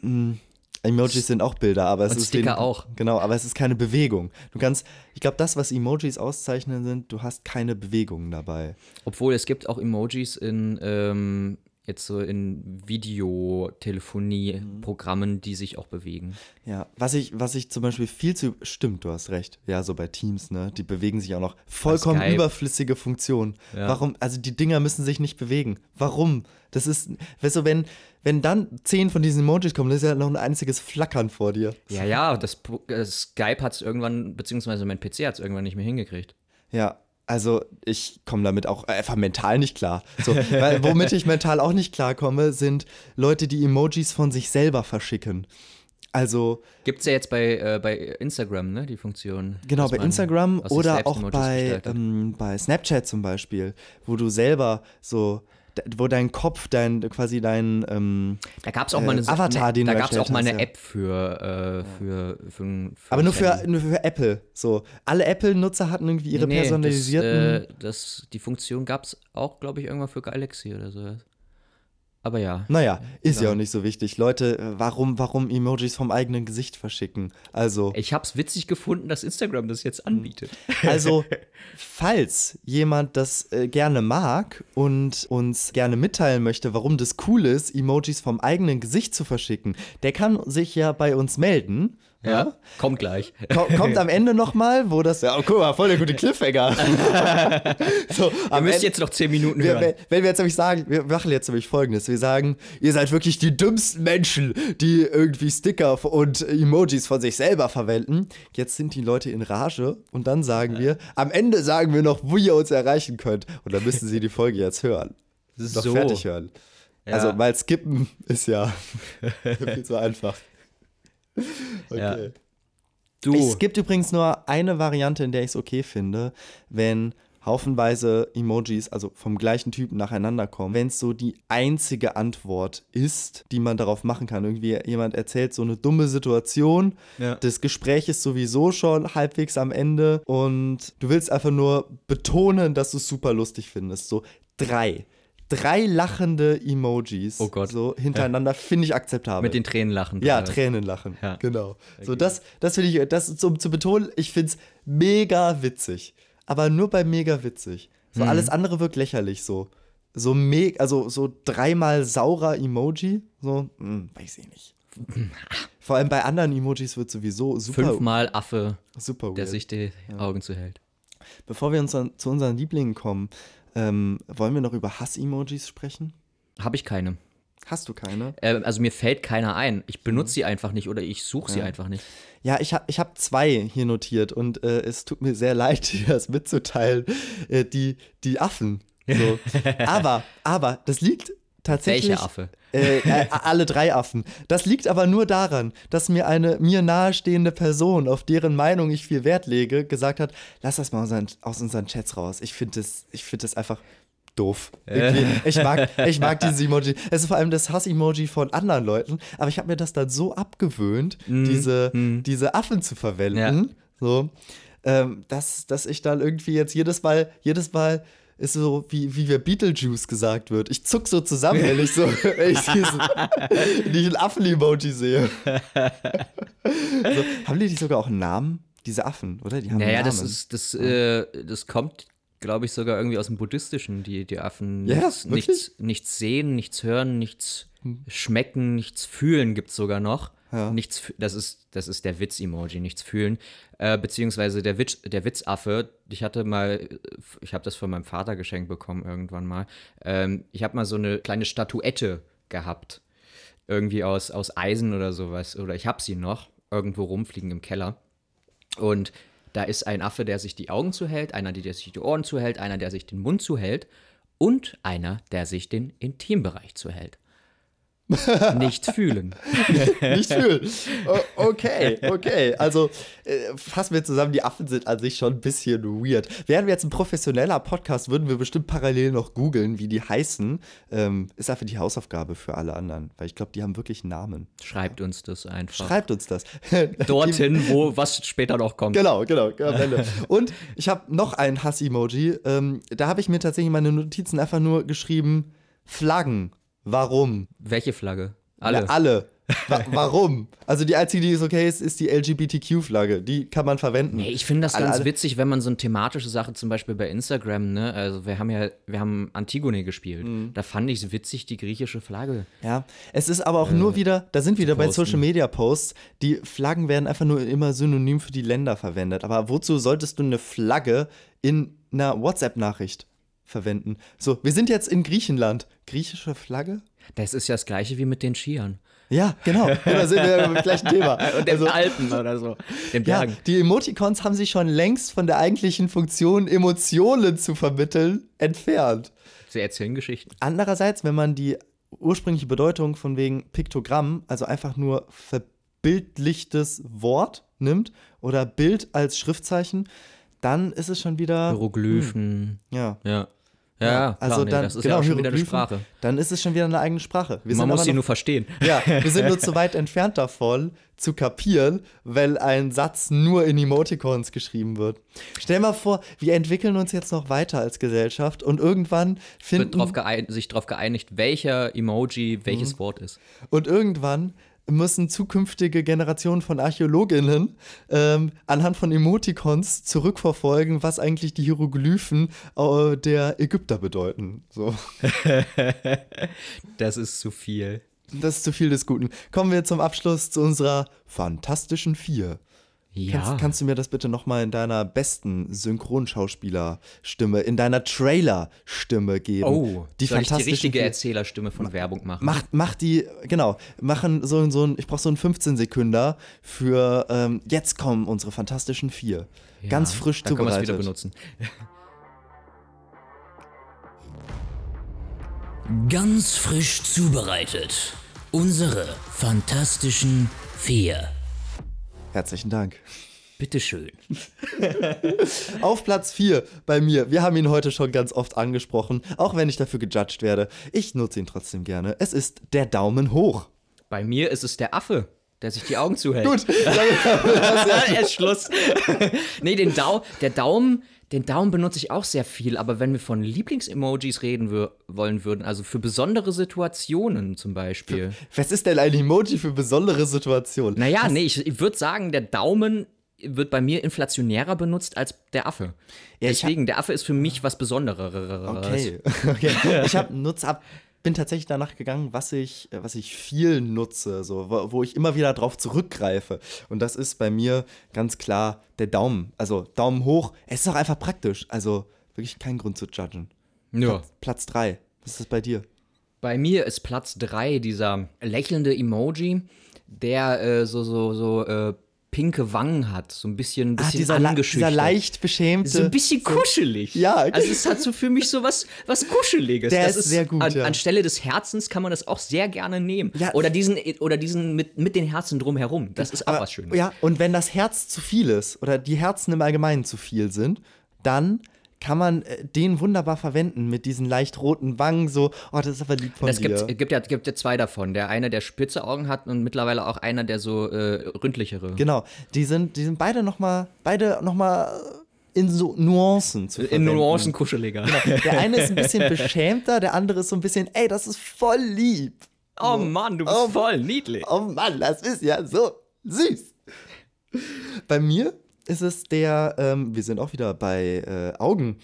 Hm, Emojis sind auch Bilder, aber es Und ist Sticker wen- auch. Genau, aber es ist keine Bewegung. Du kannst, ich glaube, das, was Emojis auszeichnen sind, du hast keine Bewegung dabei. Obwohl es gibt auch Emojis in ähm, jetzt so in Videotelefonie-Programmen, die sich auch bewegen. Ja, was ich, was ich zum Beispiel viel zu. Stimmt, du hast recht. Ja, so bei Teams, ne? Die bewegen sich auch noch. Vollkommen überflüssige Funktion. Ja. Warum? Also die Dinger müssen sich nicht bewegen. Warum? Das ist. Weißt du, wenn, wenn dann zehn von diesen Emojis kommen, das ist ja noch ein einziges Flackern vor dir. Ja, ja, das, Pro- äh, Skype hat es irgendwann, beziehungsweise mein PC hat es irgendwann nicht mehr hingekriegt. Ja. Also ich komme damit auch einfach mental nicht klar. So, weil, womit ich mental auch nicht klarkomme, sind Leute, die Emojis von sich selber verschicken. Also Gibt es ja jetzt bei, äh, bei Instagram, ne, die Funktion. Genau, bei Instagram oder auch bei, ähm, bei Snapchat zum Beispiel, wo du selber so, wo dein Kopf, dein quasi dein, ähm, Da gab es auch äh, mal eine Avatar, ne, den Da gab es auch mal eine hast. App für, äh, für, für, für aber nur für, nur für Apple. So, alle Apple-Nutzer hatten irgendwie ihre Nee, nee, personalisierten. Das, äh, das, die Funktion gab es auch, glaube ich, irgendwann für Galaxy oder so. Aber ja. naja, ist ja egal. auch nicht so wichtig. Leute, äh, warum, warum Emojis vom eigenen Gesicht verschicken? Also, Ich habe es witzig gefunden, dass Instagram das jetzt anbietet. *laughs* Also, falls jemand das äh, gerne mag und uns gerne mitteilen möchte, warum das cool ist, Emojis vom eigenen Gesicht zu verschicken, der kann sich ja bei uns melden. Ja, kommt gleich. *laughs* Ko- Kommt am Ende nochmal, wo das. Ja, oh, guck mal, voll der gute *laughs* Cliffhanger. *laughs* so, Ihr müsst Ende- jetzt noch 10 Minuten wir, hören. wenn, wenn wir jetzt nämlich sagen, wir machen jetzt nämlich folgendes: Wir sagen, ihr seid wirklich die dümmsten Menschen, die irgendwie Sticker und Emojis von sich selber verwenden. Jetzt sind die Leute in Rage und dann sagen wir, am Ende sagen wir noch, wo ihr uns erreichen könnt. Und dann müssen sie die Folge jetzt hören. Doch So. fertig hören. Also, weil skippen ist ja viel zu einfach. *laughs* Okay. Ja. Du. Es gibt übrigens nur eine Variante, in der ich es okay finde, wenn haufenweise Emojis, also vom gleichen Typen nacheinander kommen, wenn es so die einzige Antwort ist, die man darauf machen kann. Irgendwie jemand erzählt so eine dumme Situation, Ja. das Gespräch ist sowieso schon halbwegs am Ende und du willst einfach nur betonen, dass du es super lustig findest. So drei. Drei lachende Emojis Oh Gott. so hintereinander finde ich akzeptabel. Mit den Tränen lachen. Ja, Tränen lachen. Ja. Genau. So, das, das finde ich, das um zu betonen, ich finde es mega witzig. Aber nur bei mega witzig. So Mhm. alles andere wirkt lächerlich so. So mega, also so dreimal saurer Emoji, so, hm, weiß ich nicht. *laughs* Vor allem bei anderen Emojis wird sowieso super, Fünfmal Affe, super der weird. sich die Augen zuhält. Bevor wir uns zu unseren Lieblingen kommen, ähm, wollen wir noch über Hass-Emojis sprechen? Habe ich keine. Hast du keine? Äh, also mir fällt keiner ein. Ich benutze sie einfach nicht oder ich suche sie einfach nicht. Ja, ich habe ich hab zwei hier notiert und äh, es tut mir sehr leid, *laughs* dir das mitzuteilen. Äh, die, die Affen. So. *laughs* aber, aber, das liegt tatsächlich. Welche Affe? Äh, äh, alle drei Affen. Das liegt aber nur daran, dass mir eine mir nahestehende Person, auf deren Meinung ich viel Wert lege, gesagt hat: Lass das mal unseren, aus unseren Chats raus. Ich finde das, ich find das einfach doof. Irgendwie, ich, mag, *laughs* ich mag dieses Emoji. Es ist vor allem das Hass-Emoji von anderen Leuten, aber ich habe mir das dann so abgewöhnt, diese, diese Affen zu verwenden, Ja. so, ähm, dass, dass ich dann irgendwie jetzt jedes Mal, jedes Mal ist so, wie, wie wir Beetlejuice gesagt wird. Ich zuck so zusammen, wenn ich so, *laughs* wenn ich diesen, *laughs* Affen-Emoji sehe. *laughs* so, haben die die sogar auch einen Namen? Diese Affen, oder? Die haben Naja, das ist, das, äh, das kommt, glaube ich, sogar irgendwie aus dem Buddhistischen, die, die Affen Ja, nichts, nichts, nichts sehen, nichts hören, nichts schmecken, nichts fühlen gibt es sogar noch. Ja. Nichts, das ist, das ist der Witz-Emoji, nichts fühlen. Äh, beziehungsweise der, Witz, der Witzaffe, ich hatte mal, ich habe das von meinem Vater geschenkt bekommen irgendwann mal. Ähm, ich habe mal so eine kleine Statuette gehabt. Irgendwie aus, aus Eisen oder sowas. Oder ich habe sie noch irgendwo rumfliegen im Keller. Und da ist ein Affe, der sich die Augen zuhält, einer, der sich die Ohren zuhält, einer, der sich den Mund zuhält und einer, der sich den Intimbereich zuhält. Nicht fühlen. *laughs* Nicht. O- Okay, okay. Also äh, fassen wir zusammen, die Affen sind an sich schon ein bisschen weird. Wären wir jetzt ein professioneller Podcast, würden wir bestimmt parallel noch googeln, wie die heißen. Ähm, ist einfach die Hausaufgabe für alle anderen, weil ich glaube, die haben wirklich Namen. Schreibt uns das einfach. Schreibt uns das. *laughs* Dorthin, wo was später noch kommt. Genau, genau. Und ich habe noch ein Hass-Emoji. Ähm, da habe ich mir tatsächlich meine Notizen einfach nur geschrieben: Flaggen. Warum? Welche Flagge? Alle. Ja, alle. *laughs* Wa warum? Also die einzige, die ist okay ist, ist die LGBTQ-Flagge. Die kann man verwenden. Nee, ich finde das ganz alle- witzig, wenn man so eine thematische Sache, zum Beispiel bei Instagram, ne, also wir haben ja, wir haben Antigone gespielt. Mhm. Da fand ich es witzig, die griechische Flagge. Ja, es ist aber auch nur wieder, da sind wieder bei. Social Media Posts, die Flaggen werden einfach nur immer synonym für die Länder verwendet. Aber wozu solltest du eine Flagge in einer WhatsApp-Nachricht verwenden? So, wir sind jetzt in Griechenland. Griechische Flagge? Das ist ja das gleiche wie mit den Skiern. Ja, genau. Da sind wir beim gleichen Thema. *laughs* Und den Also, Alpen oder so. Den ja, Bergen. die Emoticons haben sich schon längst von der eigentlichen Funktion, Emotionen zu vermitteln, entfernt. Sie erzählen Geschichten. Andererseits, wenn man die ursprüngliche Bedeutung von wegen Piktogramm, also einfach nur verbildlichtes Wort nimmt oder Bild als Schriftzeichen, dann ist es schon wieder. Hieroglyphen. Ja. Ja. Ja, ja, klar, also nee, dann, das ist genau, ja auch schon wieder eine Sprache. Dann ist es schon wieder eine eigene Sprache. Wir Man sind muss sie nur verstehen. Ja, wir sind nur *laughs* zu weit entfernt davon, zu kapieren, weil ein Satz nur in Emoticons geschrieben wird. Stell mal vor, wir entwickeln uns jetzt noch weiter als Gesellschaft und irgendwann Wird finden drauf geein sich darauf geeinigt, welcher Emoji welches Mhm. Wort ist. und irgendwann müssen zukünftige Generationen von Archäologinnen ähm, anhand von Emoticons zurückverfolgen, was eigentlich die Hieroglyphen äh, der Ägypter bedeuten. So. *laughs* Das ist zu viel. Das ist zu viel des Guten. Kommen wir zum Abschluss zu unserer fantastischen Vier. Ja. Kannst, kannst du mir das bitte nochmal in deiner besten Synchronschauspielerstimme, in deiner Trailer-Stimme geben? oh, die soll ich die richtige. Erzählerstimme von Werbung machen? Mach, mach die, genau, machen so, so ein, ich brauche so einen 15 Sekünder für, ähm, jetzt kommen unsere fantastischen Vier. Ja, Ganz frisch da kann man es zubereitet. wieder benutzen. Ganz frisch zubereitet. Unsere fantastischen vier. Herzlichen Dank. Bitteschön. *laughs* Auf Platz 4 bei mir. Wir haben ihn heute schon ganz oft angesprochen, auch wenn ich dafür gejudged werde. Ich nutze ihn trotzdem gerne. Es ist der Daumen hoch. Bei mir ist es der Affe, der sich die Augen zuhält. Gut, *laughs* Erst Schluss. *laughs* nee, den Dau der Daumen, den Daumen benutze ich auch sehr viel, aber wenn wir von Lieblings-Emojis reden wollen würden, also für besondere Situationen zum Beispiel. was ist denn ein Emoji für besondere Situationen? Naja, nee, ich, ich würde sagen, der Daumen wird bei mir inflationärer benutzt als der Affe. Ja, Deswegen, der Affe ist für mich was Besonderes. Okay, *laughs* okay. Ich habe nutz ab, bin tatsächlich danach gegangen, was ich, was ich viel nutze, so, wo, wo ich immer wieder drauf zurückgreife. Und das ist bei mir ganz klar der Daumen. Also Daumen hoch. Es ist auch einfach praktisch. Also wirklich kein Grund zu judgen. Ja. Platz 3. Was ist das bei dir? Bei mir ist Platz 3 dieser lächelnde Emoji, der äh, so, so, so äh, pinke Wangen hat. So ein bisschen, ein bisschen Ah, dieser, angeschüchtert. dieser leicht beschämte. so ein bisschen kuschelig. Ja. Also es hat so für mich so was, was Kuscheliges. Der das ist sehr gut, An, ja. Anstelle des Herzens kann man das auch sehr gerne nehmen. Ja. Oder diesen, oder diesen mit, mit den Herzen drumherum. Das ist auch Aber- was Schönes. Ja, und wenn das Herz zu viel ist oder die Herzen im Allgemeinen zu viel sind, dann kann man äh, den wunderbar verwenden mit diesen leicht roten Wangen, so, oh, das ist aber lieb von Das dir. gibt, gibt, ja, gibt ja zwei davon. Der eine, der spitze Augen hat und mittlerweile auch einer, der so äh, ründlichere. Genau, die sind, die sind beide nochmal, beide nochmal in so Nuancen zu In verwenden. Nuancen kuscheliger. Der eine ist ein bisschen *laughs* beschämter, der andere ist so ein bisschen, ey, das ist voll lieb. Oh Mann, du bist Oh. voll niedlich. Oh Mann, das ist ja so süß. Bei mir ist es der, ähm, wir sind auch wieder bei äh, Augen,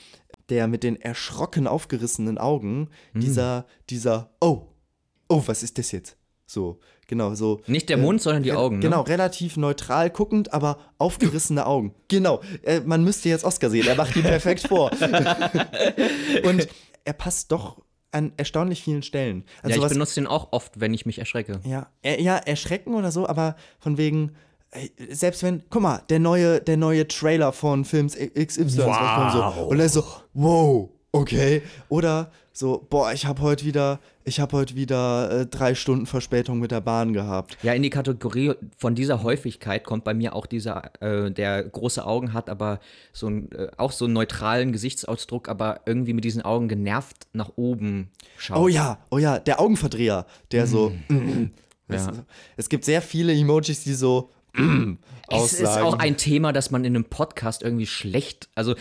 der mit den erschrocken aufgerissenen Augen, Hm. dieser, dieser, oh, oh, was ist das jetzt? So, genau, so. Nicht der Mund, sondern die Augen, ne? Genau, relativ neutral guckend, aber aufgerissene *laughs* Augen. Genau, äh, man müsste jetzt Oscar sehen, er macht ihn perfekt vor. *laughs* Und er passt doch an erstaunlich vielen Stellen. Also ja, ich was- benutze den auch oft, wenn ich mich erschrecke. ja, er, ja, erschrecken oder so, aber von wegen, selbst wenn, guck mal, der neue, der neue Trailer von Films XY rausgekommen, so. Und er ist so, wow, okay. Oder so, boah, ich habe heute wieder, ich habe heute wieder äh, drei Stunden Verspätung mit der Bahn gehabt. Ja, in die Kategorie von dieser Häufigkeit kommt bei mir auch dieser, äh, der große Augen hat, aber so ein, äh, auch so einen neutralen Gesichtsausdruck, aber irgendwie mit diesen Augen genervt nach oben schaut. Oh ja, oh ja, der Augenverdreher, der so, mm, Ja. es, gibt sehr viele Emojis, die so mm, *clears throat* Es ist auch ein Thema, das man in einem Podcast irgendwie schlecht, also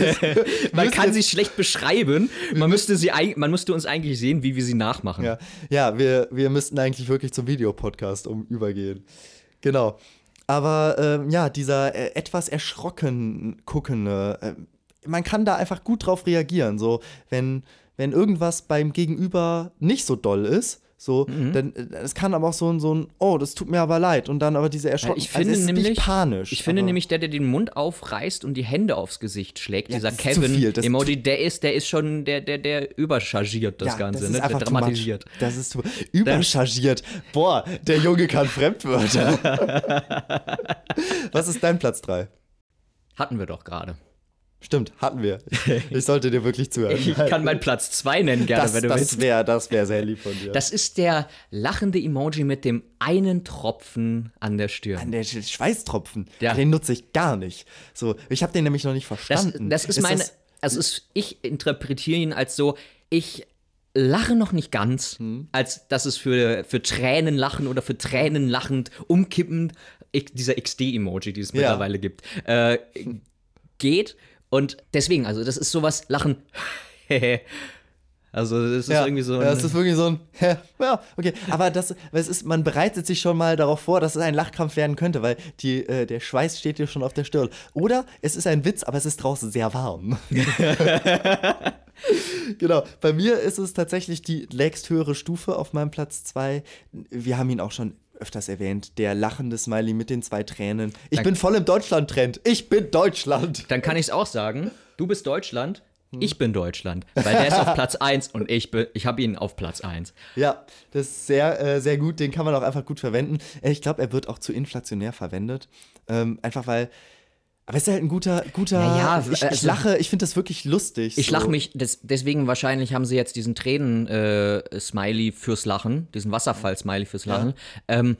*laughs* man kann sie schlecht beschreiben. Man müsste sie, man müsste uns eigentlich sehen, wie wir sie nachmachen. Ja, ja wir, wir müssten eigentlich wirklich zum Videopodcast um übergehen. Genau. Aber ähm, ja, dieser äh, etwas erschrocken guckende, äh, man kann da einfach gut drauf reagieren. So, wenn, wenn irgendwas beim Gegenüber nicht so doll ist, so, Mhm. dann äh, es kann aber auch so ein, so ein, oh, das tut mir aber leid. Und dann aber diese Ja, erschrocken. ich finde also es ist nämlich, panisch. ich finde nämlich, der, der den Mund aufreißt und die Hände aufs Gesicht schlägt, Ja, dieser zu viel, Kevin-Emoji, der ist, der ist schon, der, der, der überchargiert das ja, Ganze, das ist ne? der einfach much. dramatisiert. Das ist zu, überchargiert. Boah, der Junge kann Fremdwörter. *laughs* Was ist dein Platz 3? Hatten wir doch gerade. Stimmt, hatten wir. *laughs* Ich sollte dir wirklich zuhören. Ich kann meinen Platz 2 nennen, gerne, das wenn du das willst. wäre das wär sehr lieb von dir. Das ist der lachende Emoji mit dem einen Tropfen an der Stirn. An der Sch- Schweißtropfen, Ja. den nutze ich gar nicht. So, ich habe den nämlich noch nicht Das, verstanden. das ist meine, also ist, ich interpretiere ihn als so, ich lache noch nicht ganz, Hm. als dass es für, für Tränen lachen oder für Tränen lachend, umkippend, dieser XD-Emoji, die es Ja. mittlerweile gibt, äh, geht. Und deswegen, also das ist sowas, Lachen. *laughs* also das ist ja, irgendwie so. ja, ein- es ist wirklich so ein, *laughs* ja, okay. Aber das, es ist, man bereitet sich schon mal darauf vor, dass es ein Lachkrampf werden könnte, weil die, äh, der Schweiß steht dir schon auf der Stirn. Oder es ist ein Witz, aber es ist draußen sehr warm. *laughs* genau. Bei mir ist es tatsächlich die nächsthöhere Stufe auf meinem Platz 2. Wir haben ihn auch schon öfters erwähnt. Der lachende Smiley mit den zwei Tränen. Ich Danke. bin voll im Deutschland-Trend. Ich bin Deutschland. Dann kann ich es auch sagen. Du bist Deutschland, ich bin Deutschland. Weil der ist auf Platz 1 und ich, bin- ich habe ihn auf Platz 1. Ja, das ist sehr, äh, sehr gut. Den kann man auch einfach gut verwenden. Äh, Ich glaube, er wird auch zu inflationär verwendet. Ähm, einfach weil Aber es ist halt ein guter, guter. Ja, ja, ich, ich also- lache, ich finde das wirklich lustig. Ich so. lache mich, des, deswegen wahrscheinlich haben sie jetzt diesen Tränen-Smiley fürs Lachen, diesen Wasserfall-Smiley fürs Lachen. Ähm,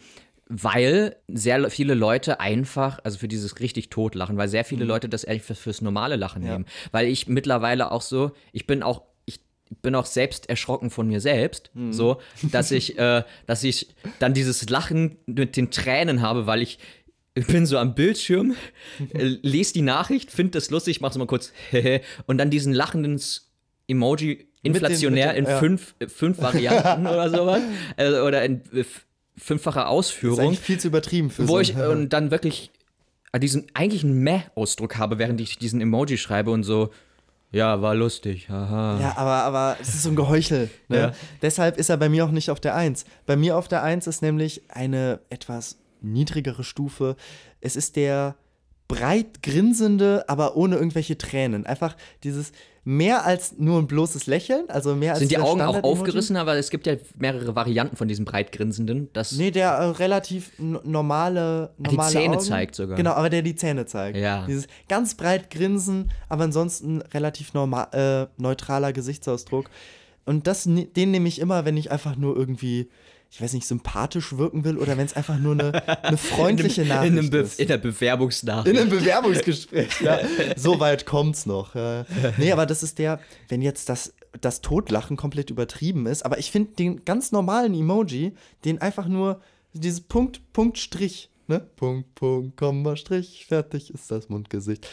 weil sehr viele Leute einfach, also für dieses richtig Totlachen, weil sehr viele Leute das ehrlich für, fürs normale Lachen nehmen. Weil ich mittlerweile auch so, ich bin auch, ich bin auch selbst erschrocken von mir selbst, so, dass ich, äh, dass ich dann dieses Lachen mit den Tränen habe, weil ich ich bin so am Bildschirm, äh, lese die Nachricht, finde das lustig, mach so mal kurz *laughs* und dann diesen lachenden Emoji inflationär mit den- in ja. fünf, äh, fünf Varianten oder sowas äh, oder in fünffacher Das ist Ausführung, eigentlich viel zu übertrieben für wo so ich und dann wirklich diesen eigentlich einen Meh-Ausdruck habe, während ich diesen Emoji schreibe und so, ja, war lustig, haha. Ja, aber, aber es ist so ein Geheuchel. Ne? Ja. Deshalb ist er bei mir auch nicht auf der Eins. Bei mir auf der Eins ist nämlich eine etwas niedrigere Stufe. Es ist der breit grinsende, aber ohne irgendwelche Tränen. Einfach dieses mehr als nur ein bloßes Lächeln, also mehr als Sind die Augen auch aufgerissen, aber es gibt ja mehrere Varianten von diesem breitgrinsenden. Das Nee, der äh, relativ normale, die normale Zähne Augen. zeigt sogar. Genau, aber der die Zähne zeigt. Ja. Dieses ganz breit grinsen, aber ansonsten relativ normal, äh, neutraler Gesichtsausdruck. Und das, den nehme ich immer, wenn ich einfach nur irgendwie, ich weiß nicht, sympathisch wirken will oder wenn es einfach nur eine, eine *laughs* freundliche in, Nachricht einem Be ist. in der Bewerbungsnachricht. In einem Bewerbungsgespräch, ja. *laughs* So weit kommt's noch. Ja. Nee, aber das ist der, wenn jetzt das, das Totlachen komplett übertrieben ist, aber ich finde den ganz normalen Emoji, den einfach nur dieses Punkt, Punkt, Strich, ne? Punkt, Punkt, Komma, Strich, fertig ist das Mundgesicht.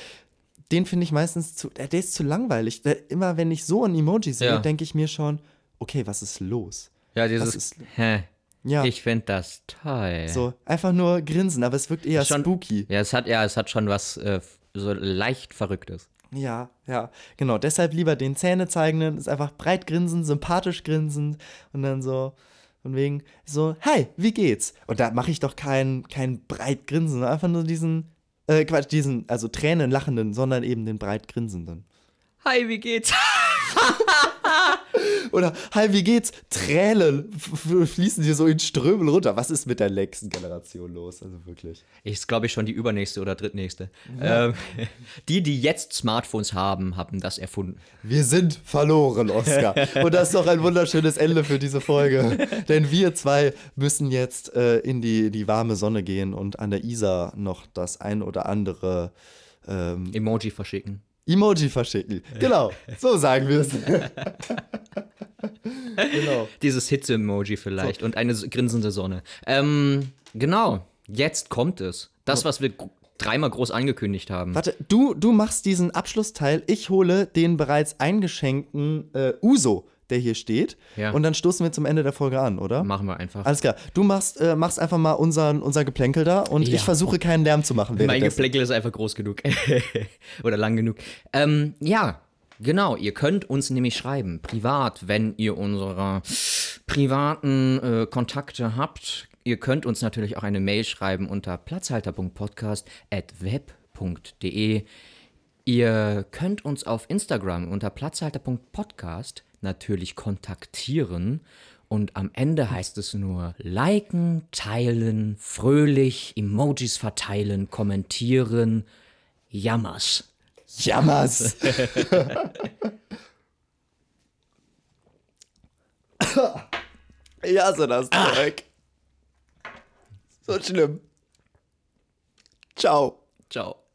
Den finde ich meistens zu, der der ist zu langweilig. Der, immer wenn ich so ein Emoji sehe, Ja. denke ich mir schon, okay, was ist los? Ja, dieses. ist- Hä, Ja, Ich finde das toll. so, einfach nur grinsen, aber es wirkt eher Schon- spooky. Ja, es hat ja, es hat schon was äh, so leicht Verrücktes. Ja, ja, genau. Deshalb lieber den Zähne zeigenden, ist einfach breit grinsen, sympathisch grinsen und dann so, von wegen, so, hi, wie geht's? Und da mache ich doch kein, kein breit grinsen, einfach nur diesen, äh, Quatsch, diesen, also Tränen lachenden, sondern eben den breit grinsenden. Hi, wie geht's? *laughs* *laughs* Oder, hi, wie geht's? Tränen fließen dir so in Strömen runter. Was ist mit der nächsten Generation los? Also wirklich. Ist, glaube ich, schon die übernächste oder drittnächste. Ähm, *laughs* die, die jetzt Smartphones haben, haben das erfunden. Wir sind verloren, Oscar. Und das ist doch ein wunderschönes Ende für diese Folge. *laughs* Denn wir zwei müssen jetzt äh, in die, die warme Sonne gehen und an der Isar noch das ein oder andere ähm, Emoji verschicken. Emoji verschicken. Genau, so sagen wir es. *laughs* genau. Dieses Hitze-Emoji vielleicht und eine grinsende Sonne. Ähm, genau, jetzt kommt es. Das, was wir dreimal groß angekündigt haben. Warte, du, du machst diesen Abschlussteil. Ich hole den bereits eingeschenkten äh, Uso, der hier steht. Ja. Und dann stoßen wir zum Ende der Folge an, oder? Machen wir einfach. Alles klar. Du machst, äh, machst einfach mal unseren, unser Geplänkel da und Ja. ich versuche keinen Lärm zu machen. Mein. Geplänkel ist einfach groß genug. *laughs* Oder lang genug. Ähm, ja, genau. Ihr könnt uns nämlich schreiben, privat, wenn ihr unsere privaten äh, Kontakte habt. Ihr könnt uns natürlich auch eine Mail schreiben unter platzhalter.podcast.web.de. Ihr könnt uns auf Instagram unter platzhalter.podcast natürlich kontaktieren. Und am Ende heißt es nur liken, teilen, fröhlich, Emojis verteilen, kommentieren. Jammers. Jammers. *laughs* ich hasse das Zeug. So schlimm. Ciao. Ciao.